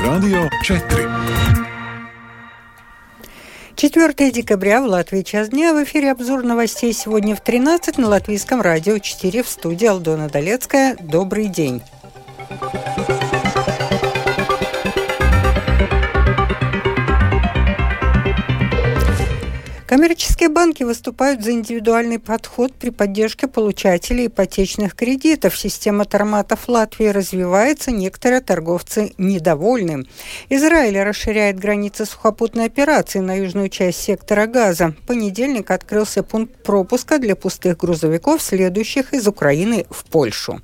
Latvijas Rādio 4. 4 декабря в Латвии час дня. В эфире обзор новостей сегодня в 13 на Латвийском радио 4 в студии Алдона Долецкая. Добрый день. Коммерческие банки выступают за индивидуальный подход при поддержке получателей ипотечных кредитов. Система торматов Латвии развивается, некоторые торговцы недовольны. Израиль расширяет границы сухопутной операции на южную часть сектора газа. В понедельник открылся пункт пропуска для пустых грузовиков, следующих из Украины в Польшу.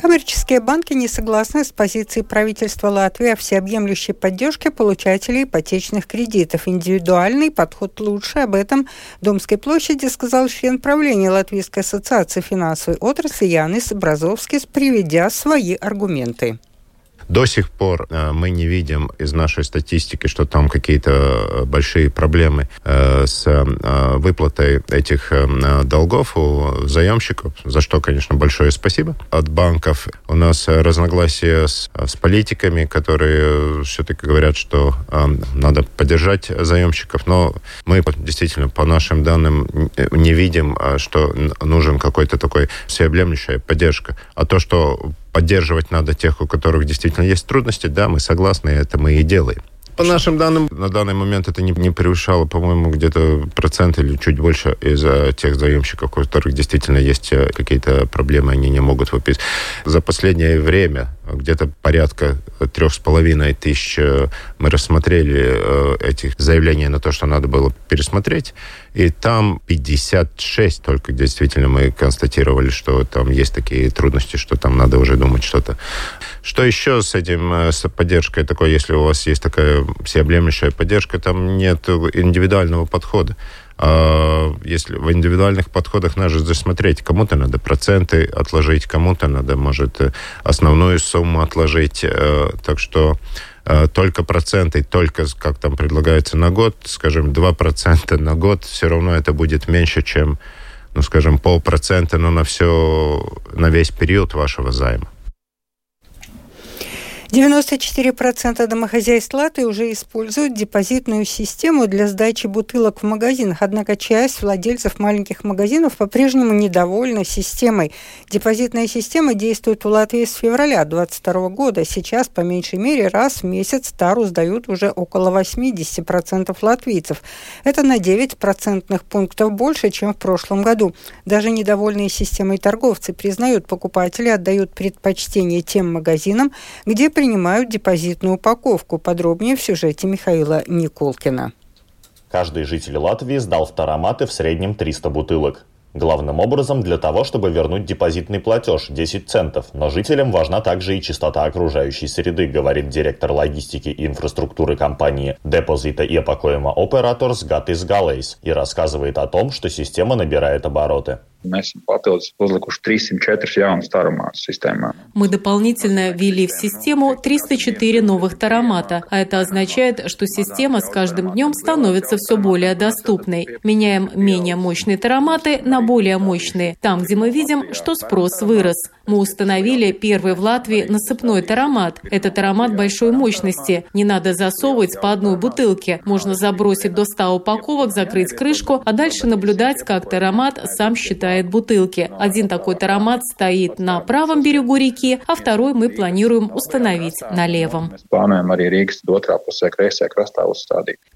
Коммерческие банки не согласны с позицией правительства Латвии о всеобъемлющей поддержке получателей ипотечных кредитов. Индивидуальный подход лучше. Об этом Домской площади сказал член правления Латвийской ассоциации финансовой отрасли Янис Бразовский, приведя свои аргументы. До сих пор э, мы не видим из нашей статистики, что там какие-то э, большие проблемы э, с выплатой этих долгов у заемщиков, за что, конечно, большое спасибо от банков. У нас разногласия с, с политиками, которые все-таки говорят, что надо поддержать заемщиков, но мы действительно по нашим данным не видим, что нужен какой-то такой всеобъемлющая поддержка. А то, что поддерживать надо тех, у которых действительно есть трудности, да, мы согласны, это мы и делаем. По нашим данным, на данный момент это не, не превышало, по-моему, где-то процент или чуть больше из тех заемщиков, у которых действительно есть э, какие-то проблемы, они не могут выписать. За последнее время где-то порядка трех с половиной тысяч э, мы рассмотрели э, этих заявлений на то, что надо было пересмотреть. И там 56 только действительно мы констатировали, что там есть такие трудности, что там надо уже думать что-то. Что еще с этим, э, с поддержкой такой, если у вас есть такая всеобъемлющая поддержка, там нет индивидуального подхода. А если в индивидуальных подходах надо засмотреть, кому-то надо проценты отложить, кому-то надо, может, основную сумму отложить. Э, так что э, только проценты, только, как там предлагается, на год, скажем, 2% на год, все равно это будет меньше, чем, ну, скажем, полпроцента, но на все, на весь период вашего займа. 94% домохозяйств Латвии уже используют депозитную систему для сдачи бутылок в магазинах, однако часть владельцев маленьких магазинов по-прежнему недовольна системой. Депозитная система действует в Латвии с февраля 2022 года. Сейчас, по меньшей мере, раз в месяц тару сдают уже около 80% латвийцев. Это на 9 процентных пунктов больше, чем в прошлом году. Даже недовольные системой торговцы признают, покупатели отдают предпочтение тем магазинам, где принимают депозитную упаковку. Подробнее в сюжете Михаила Николкина. Каждый житель Латвии сдал в тароматы в среднем 300 бутылок. Главным образом для того, чтобы вернуть депозитный платеж 10 центов, но жителям важна также и чистота окружающей среды, говорит директор логистики и инфраструктуры компании Депозита и Epakojuma Operators Gatis Galejs и рассказывает о том, что система набирает обороты. Mēs esam papildus uzlikuši 304 jaunas тароматы системā. Мы дополнительно ввели в систему 304 новых таромата, а это означает, что система с каждым днем становится все более доступной. Меняем менее мощные тароматы на более мощные, там, где мы видим, что спрос вырос. Мы установили первый в Латвии насыпной таромат. Это таромат большой мощности. Не надо засовывать по одной бутылке. Можно забросить до 100 упаковок, закрыть крышку, а дальше наблюдать, как таромат сам считает бутылки. Один такой таромат стоит на правом берегу реки, а второй мы планируем установить на левом.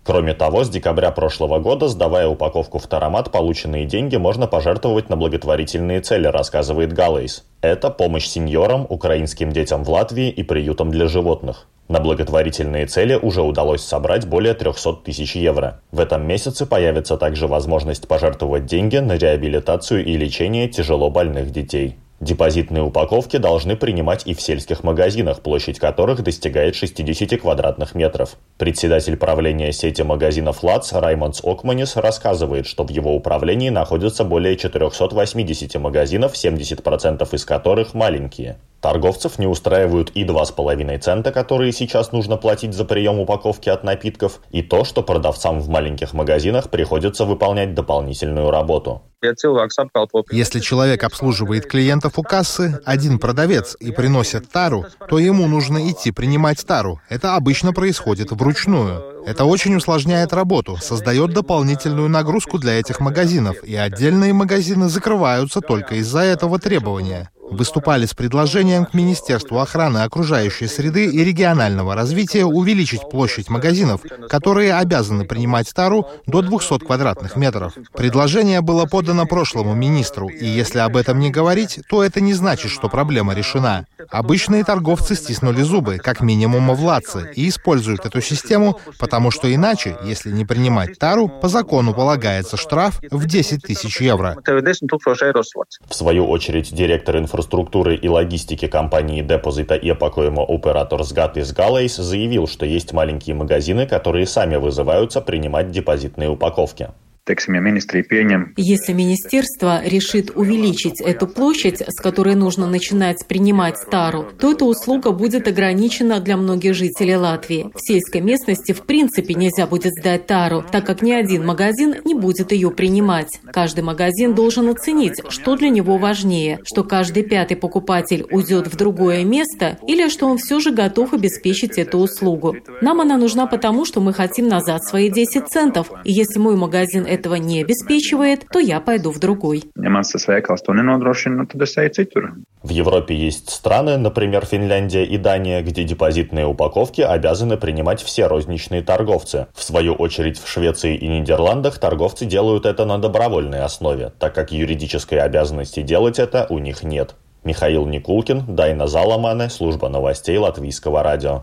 Кроме того, с декабря прошлого года, сдавая упаковку в таромат, полученные деньги можно пожертвовать на благотворительные цели, рассказывает Галейс. Это помощь сеньорам, украинским детям в Латвии и приютам для животных. На благотворительные цели уже удалось собрать более 300 тысяч евро. В этом месяце появится также возможность пожертвовать деньги на реабилитацию и лечение тяжело больных детей. Депозитные упаковки должны принимать и в сельских магазинах, площадь которых достигает 60 квадратных метров. Председатель правления сети магазинов ЛАЦ Раймондс Окманис рассказывает, что в его управлении находится более 480 магазинов, 70% из которых маленькие. Торговцев не устраивают и 2,5 цента, которые сейчас нужно платить за прием упаковки от напитков, и то, что продавцам в маленьких магазинах приходится выполнять дополнительную работу. Если человек обслуживает клиентов у кассы, один продавец, и приносит тару, то ему нужно идти принимать тару. Это обычно происходит вручную. Это очень усложняет работу, создает дополнительную нагрузку для этих магазинов, и отдельные магазины закрываются только из-за этого требования выступали с предложением к Министерству охраны окружающей среды и регионального развития увеличить площадь магазинов, которые обязаны принимать тару до 200 квадратных метров. Предложение было подано прошлому министру, и если об этом не говорить, то это не значит, что проблема решена. Обычные торговцы стиснули зубы, как минимум владцы, и используют эту систему, потому что иначе, если не принимать тару, по закону полагается штраф в 10 тысяч евро. В свою очередь, директор инфраструктуры инфраструктуры и логистики компании Депозита Iepakojimo Operators Gatis Galleys заявил, что есть маленькие магазины, которые сами вызываются принимать депозитные упаковки. Если министерство решит увеличить эту площадь, с которой нужно начинать принимать тару, то эта услуга будет ограничена для многих жителей Латвии. В сельской местности в принципе нельзя будет сдать тару, так как ни один магазин не будет ее принимать. Каждый магазин должен оценить, что для него важнее, что каждый пятый покупатель уйдет в другое место или что он все же готов обеспечить эту услугу. Нам она нужна потому, что мы хотим назад свои 10 центов. И если мой магазин этого не обеспечивает, то я пойду в другой. В Европе есть страны, например, Финляндия и Дания, где депозитные упаковки обязаны принимать все розничные торговцы. В свою очередь в Швеции и Нидерландах торговцы делают это на добровольной основе, так как юридической обязанности делать это у них нет. Михаил Никулкин, Дайна Заламане, служба новостей Латвийского радио.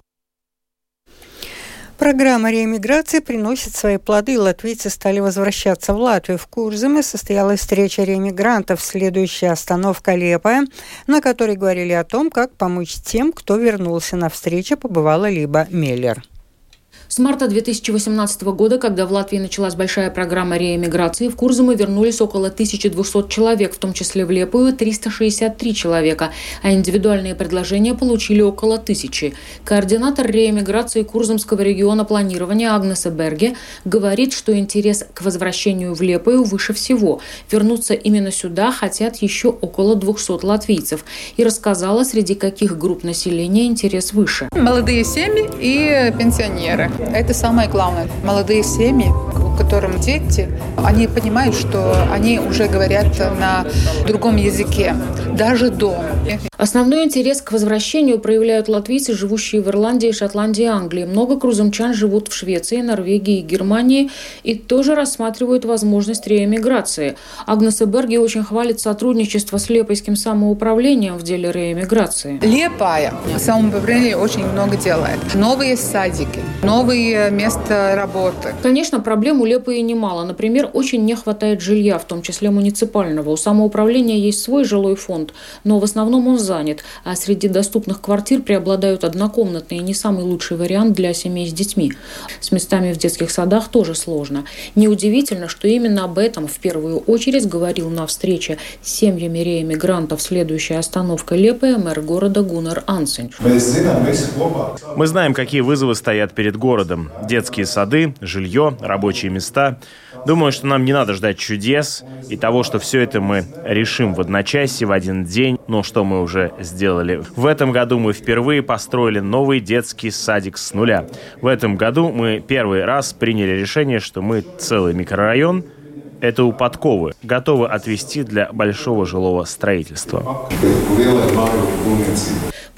Программа реэмиграции приносит свои плоды, латвийцы стали возвращаться в Латвию. В Курзаме состоялась встреча реэмигрантов, следующая остановка Лепая, на которой говорили о том, как помочь тем, кто вернулся на встречу, побывала либо Меллер. С марта 2018 года, когда в Латвии началась большая программа реэмиграции, в Курзамы вернулись около 1200 человек, в том числе в Лепую 363 человека, а индивидуальные предложения получили около тысячи. Координатор реэмиграции Курзамского региона планирования Агнеса Берге говорит, что интерес к возвращению в Лепую выше всего. Вернуться именно сюда хотят еще около 200 латвийцев. И рассказала, среди каких групп населения интерес выше. Молодые семьи и пенсионеры. Это самое главное. Молодые семьи, у которых дети, они понимают, что они уже говорят на другом языке, даже дома. Основной интерес к возвращению проявляют латвийцы, живущие в Ирландии, Шотландии и Англии. Много крузамчан живут в Швеции, Норвегии и Германии и тоже рассматривают возможность реэмиграции. Агнеса Берги очень хвалит сотрудничество с Лепойским самоуправлением в деле реэмиграции. Лепая самоуправление очень много делает. Новые садики, новые места работы. Конечно, проблем у Лепои немало. Например, очень не хватает жилья, в том числе муниципального. У самоуправления есть свой жилой фонд, но в основном он занят, а среди доступных квартир преобладают однокомнатные, не самый лучший вариант для семей с детьми. С местами в детских садах тоже сложно. Неудивительно, что именно об этом в первую очередь говорил на встрече с семьями реэмигрантов следующая остановка Лепая мэр города Гунар Ансен. Мы знаем, какие вызовы стоят перед городом. Детские сады, жилье, рабочие места. Думаю, что нам не надо ждать чудес и того, что все это мы решим в одночасье, в один день, но что мы уже сделали. В этом году мы впервые построили новый детский садик с нуля. В этом году мы первый раз приняли решение, что мы целый микрорайон это у подковы, готовы отвести для большого жилого строительства.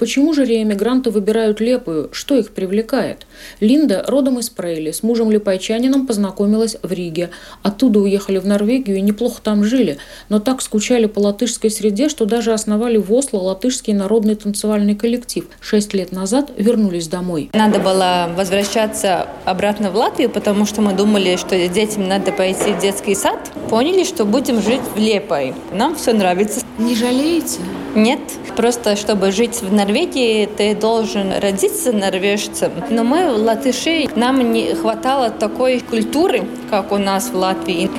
Почему же реэмигранты выбирают Лепую? Что их привлекает? Линда родом из Прейли, с мужем липайчанином познакомилась в Риге. Оттуда уехали в Норвегию и неплохо там жили, но так скучали по латышской среде, что даже основали в Осло латышский народный танцевальный коллектив. Шесть лет назад вернулись домой. Надо было возвращаться обратно в Латвию, потому что мы думали, что детям надо пойти в детский сад. Поняли, что будем жить в Лепой. Нам все нравится. Не жалеете? Нет. Просто чтобы жить в Норвегии, ты должен родиться норвежцем. Но мы, латыши, нам не хватало такой культуры, как у нас в Латвии.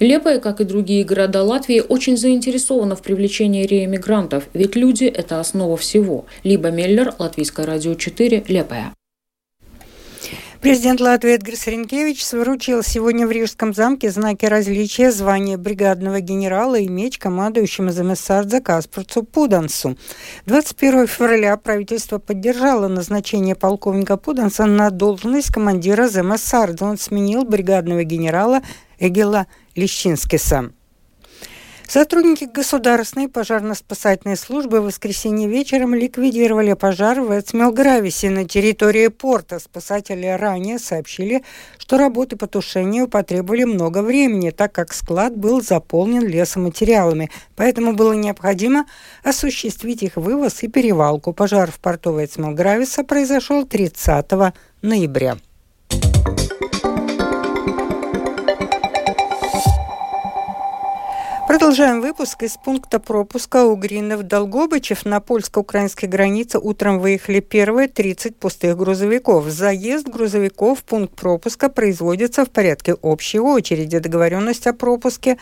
Лепая, как и другие города Латвии, очень заинтересована в привлечении реэмигрантов, ведь люди – это основа всего. Либо Меллер, Латвийское радио 4, Лепая. Президент Латвии Эдгар Ренкевич вручил сегодня в Рижском замке знаки различия звания бригадного генерала и меч командующему Замессардзе Каспарцу Пудансу. 21 февраля правительство поддержало назначение полковника Пуданса на должность командира Замессардзе. Он сменил бригадного генерала Эгела Лещинскиса. Сотрудники Государственной пожарно-спасательной службы в воскресенье вечером ликвидировали пожар в Эцмелгрависе на территории порта. Спасатели ранее сообщили, что работы по тушению потребовали много времени, так как склад был заполнен лесоматериалами. Поэтому было необходимо осуществить их вывоз и перевалку. Пожар в порту Эцмелгрависа произошел 30 ноября. Продолжаем выпуск. Из пункта пропуска Угринов-Долгобычев на польско-украинской границе утром выехали первые 30 пустых грузовиков. Заезд грузовиков в пункт пропуска производится в порядке общей очереди. Договоренность о пропуске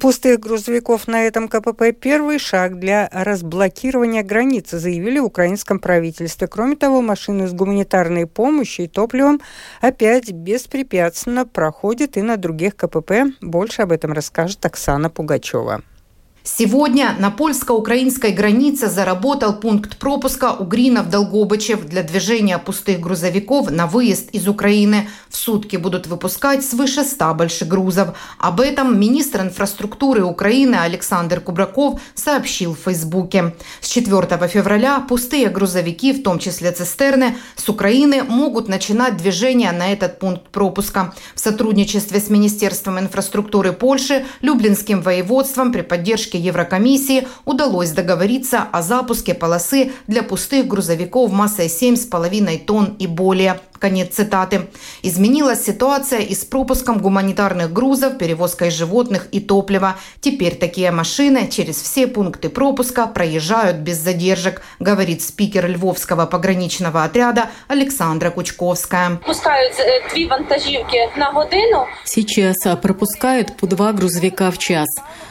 пустых грузовиков на этом КПП – первый шаг для разблокирования границы, заявили в украинском правительстве. Кроме того, машины с гуманитарной помощью и топливом опять беспрепятственно проходят и на других КПП. Больше об этом расскажет Оксана Пугачева. Пугачева. Сегодня на польско-украинской границе заработал пункт пропуска Угринов-Долгобычев для движения пустых грузовиков на выезд из Украины. В сутки будут выпускать свыше 100 больших грузов. Об этом министр инфраструктуры Украины Александр Кубраков сообщил в Фейсбуке. С 4 февраля пустые грузовики, в том числе цистерны, с Украины могут начинать движение на этот пункт пропуска. В сотрудничестве с Министерством инфраструктуры Польши, Люблинским воеводством при поддержке Еврокомиссии удалось договориться о запуске полосы для пустых грузовиков массой 7,5 тонн и более. Конец цитаты. Изменилась ситуация и с пропуском гуманитарных грузов, перевозкой животных и топлива. Теперь такие машины через все пункты пропуска проезжают без задержек, говорит спикер Львовского пограничного отряда Александра Кучковская. Пускают э, две вантажівки на годину. Сейчас пропускают по два грузовика в час.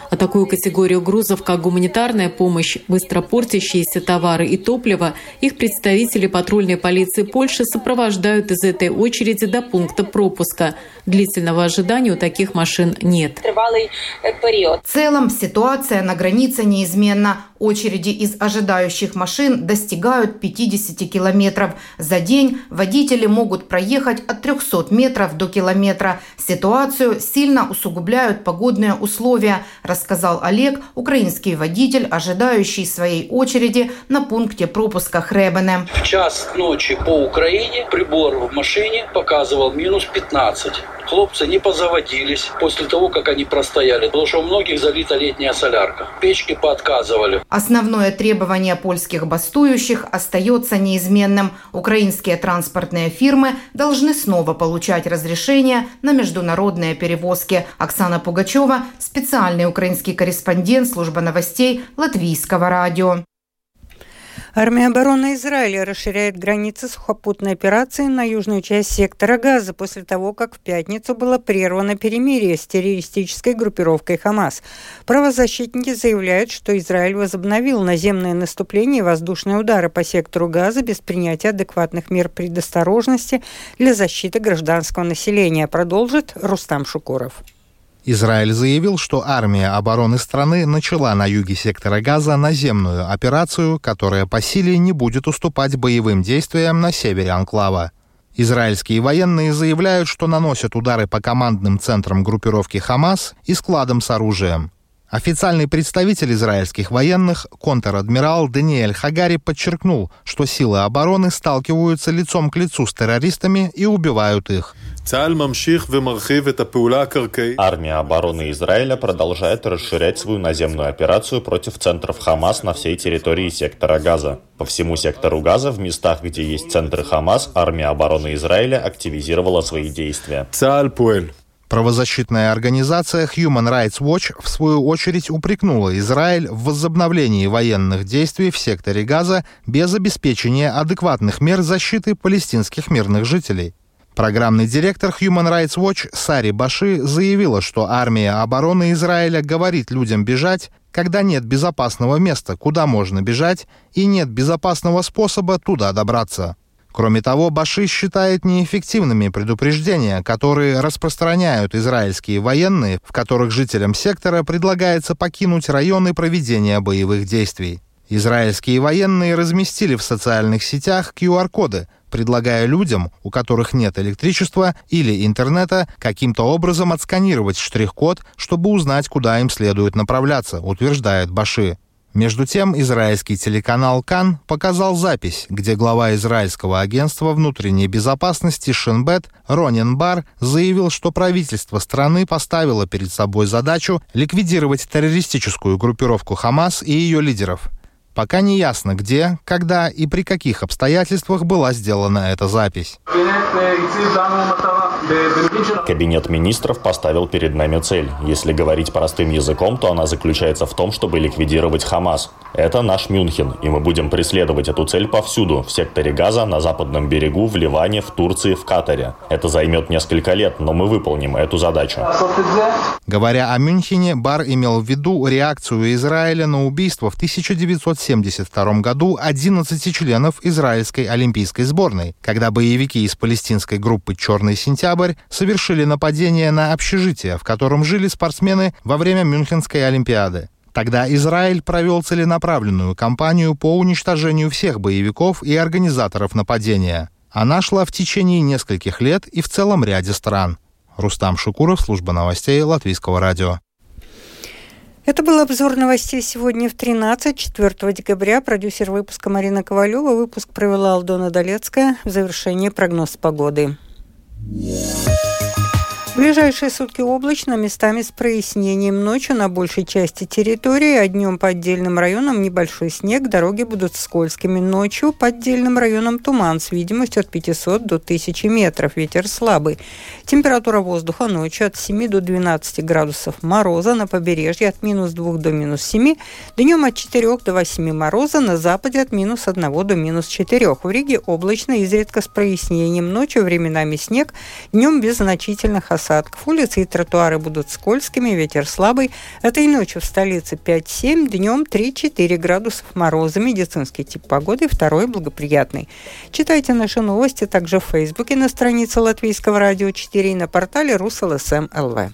А такую категорию грузов, как гуманитарная помощь, быстро портящиеся товары и топливо, их представители патрульной полиции Польши сопровождают из этой очереди до пункта пропуска. Длительного ожидания у таких машин нет. В целом ситуация на границе неизменна. Очереди из ожидающих машин достигают 50 километров. За день водители могут проехать от 300 метров до километра. Ситуацию сильно усугубляют погодные условия, рассказал Олег, украинский водитель, ожидающий своей очереди на пункте пропуска Хребене. В час ночи по Украине прибор в машине показывал минус 15. Хлопцы не позаводились после того, как они простояли, потому что у многих залита летняя солярка. Печки поотказывали. Основное требование польских бастующих остается неизменным. Украинские транспортные фирмы должны снова получать разрешение на международные перевозки. Оксана Пугачева, специальный украинский корреспондент службы новостей Латвийского радио. Армия обороны Израиля расширяет границы сухопутной операции на южную часть сектора Газа после того, как в пятницу было прервано перемирие с террористической группировкой Хамас. Правозащитники заявляют, что Израиль возобновил наземное наступление и воздушные удары по сектору Газа без принятия адекватных мер предосторожности для защиты гражданского населения, продолжит Рустам Шукуров. Израиль заявил, что армия обороны страны начала на юге сектора Газа наземную операцию, которая по силе не будет уступать боевым действиям на севере анклава. Израильские военные заявляют, что наносят удары по командным центрам группировки «Хамас» и складам с оружием. Официальный представитель израильских военных, контр-адмирал Даниэль Хагари, подчеркнул, что силы обороны сталкиваются лицом к лицу с террористами и убивают их. Армия обороны Израиля продолжает расширять свою наземную операцию против центров Хамас на всей территории сектора Газа. По всему сектору Газа, в местах, где есть центры Хамас, армия обороны Израиля активизировала свои действия. Правозащитная организация Human Rights Watch в свою очередь упрекнула Израиль в возобновлении военных действий в секторе Газа без обеспечения адекватных мер защиты палестинских мирных жителей. Программный директор Human Rights Watch Сари Баши заявила, что армия обороны Израиля говорит людям бежать, когда нет безопасного места, куда можно бежать, и нет безопасного способа туда добраться. Кроме того, Баши считает неэффективными предупреждения, которые распространяют израильские военные, в которых жителям сектора предлагается покинуть районы проведения боевых действий. Израильские военные разместили в социальных сетях QR-коды, предлагая людям, у которых нет электричества или интернета, каким-то образом отсканировать штрих-код, чтобы узнать, куда им следует направляться, утверждает Баши. Между тем, израильский телеканал «Кан» показал запись, где глава израильского агентства внутренней безопасности Шинбет Ронин Бар заявил, что правительство страны поставило перед собой задачу ликвидировать террористическую группировку «Хамас» и ее лидеров. Пока не ясно, где, когда и при каких обстоятельствах была сделана эта запись. Кабинет министров поставил перед нами цель. Если говорить простым языком, то она заключается в том, чтобы ликвидировать Хамас. Это наш Мюнхен, и мы будем преследовать эту цель повсюду, в секторе Газа, на западном берегу, в Ливане, в Турции, в Катаре. Это займет несколько лет, но мы выполним эту задачу. Говоря о Мюнхене, Бар имел в виду реакцию Израиля на убийство в 1972 году 11 членов израильской олимпийской сборной, когда боевики из палестинской группы «Черный сентябрь» совершили нападение на общежитие, в котором жили спортсмены во время Мюнхенской Олимпиады. Тогда Израиль провел целенаправленную кампанию по уничтожению всех боевиков и организаторов нападения. Она шла в течение нескольких лет и в целом ряде стран. Рустам Шукуров, служба новостей Латвийского радио. Это был обзор новостей сегодня в 13, 4 декабря. Продюсер выпуска Марина Ковалева. Выпуск провела Алдона Долецкая. В завершении прогноз погоды. Yeah ближайшие сутки облачно, местами с прояснением. Ночью на большей части территории, а днем по отдельным районам небольшой снег. Дороги будут скользкими. Ночью по отдельным районам туман с видимостью от 500 до 1000 метров. Ветер слабый. Температура воздуха ночью от 7 до 12 градусов мороза. На побережье от минус 2 до минус 7. Днем от 4 до 8 мороза. На западе от минус 1 до минус 4. В Риге облачно, изредка с прояснением. Ночью временами снег. Днем без значительных осадков осадков. Улицы и тротуары будут скользкими, ветер слабый. Этой ночью в столице 5-7, днем 3-4 градусов мороза. Медицинский тип погоды второй благоприятный. Читайте наши новости также в Фейсбуке на странице Латвийского радио 4 и на портале РусЛСМ ЛВ.